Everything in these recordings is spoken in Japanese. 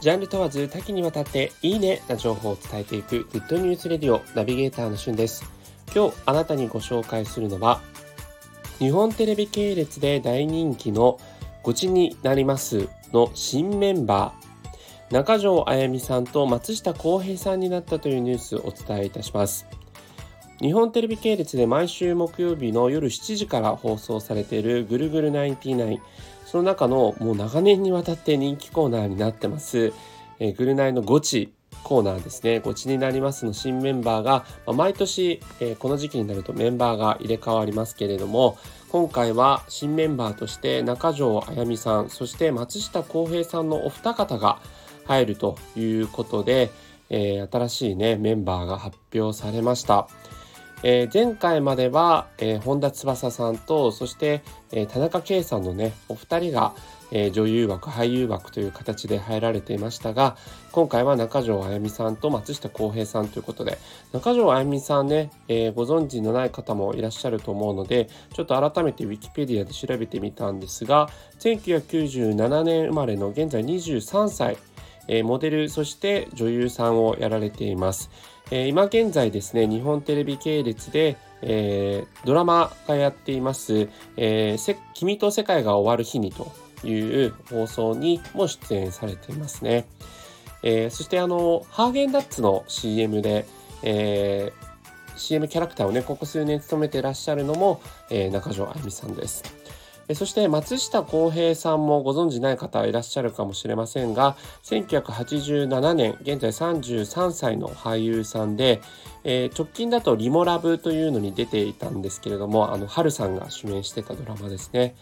ジャンル問わず多岐にわたっていいねな情報を伝えていくグッドニュースレディオナビゲーターのしゅんです。今日あなたにご紹介するのは日本テレビ系列で大人気のごちになりますの新メンバー中条あやみさんと松下洸平さんになったというニュースをお伝えいたします。日本テレビ系列で毎週木曜日の夜7時から放送されているぐるぐる99その中のもう長年にわたって人気コーナーになってます、えー、グルナイのゴチコーナーですね、ゴチになりますの新メンバーが、まあ、毎年、えー、この時期になるとメンバーが入れ替わりますけれども、今回は新メンバーとして中条あやみさん、そして松下洸平さんのお二方が入るということで、えー、新しいね、メンバーが発表されました。えー、前回までは、えー、本田翼さんとそして、えー、田中圭さんのねお二人が、えー、女優枠俳優枠という形で入られていましたが今回は中条あやみさんと松下洸平さんということで中条あやみさんね、えー、ご存知のない方もいらっしゃると思うのでちょっと改めて Wikipedia で調べてみたんですが1997年生まれの現在23歳えモデルそして女優さんをやられています。え今現在ですね日本テレビ系列で、え、ドラマがやっています「え、君と世界が終わる日に」という放送にも出演されていますね。えー、そしてあのハーゲンダッツの CM で、えー、CM キャラクターをねここ数年務めてらっしゃるのも、えー、中条あゆみさんです。そして松下洸平さんもご存じない方いらっしゃるかもしれませんが1987年現在33歳の俳優さんで、えー、直近だとリモラブというのに出ていたんですけれどもあの春さんが主演してたドラマですね。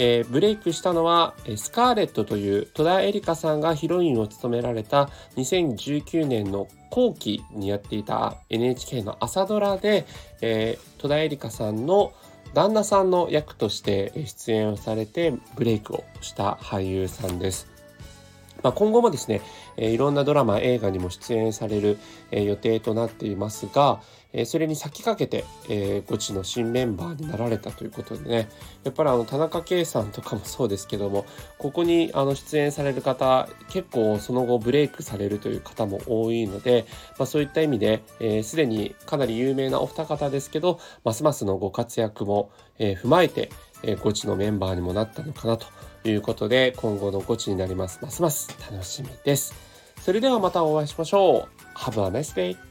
えー、ブレイクしたのは、スカーレットという戸田恵梨香さんがヒロインを務められた2019年の後期にやっていた NHK の朝ドラで、えー、戸田恵梨香さんの旦那さんの役として出演をされてブレイクをした俳優さんです。まあ、今後もですね、えいろんなドラマ映画にも出演される、え予定となっていますが、えそれに先駆けて、えー、ゴチの新メンバーになられたということでね。やっぱりあの田中圭さんとかもそうですけどもここにあの出演される方結構その後ブレイクされるという方も多いので、まあ、そういった意味ですで、にかなり有名なお二方ですけどますますのご活躍も、え、踏まえて、えー、ゴチのメンバーにもなったのかなということで今後のゴチになりますますます楽しみです。それではまたお会いしましょう。Have a nice day!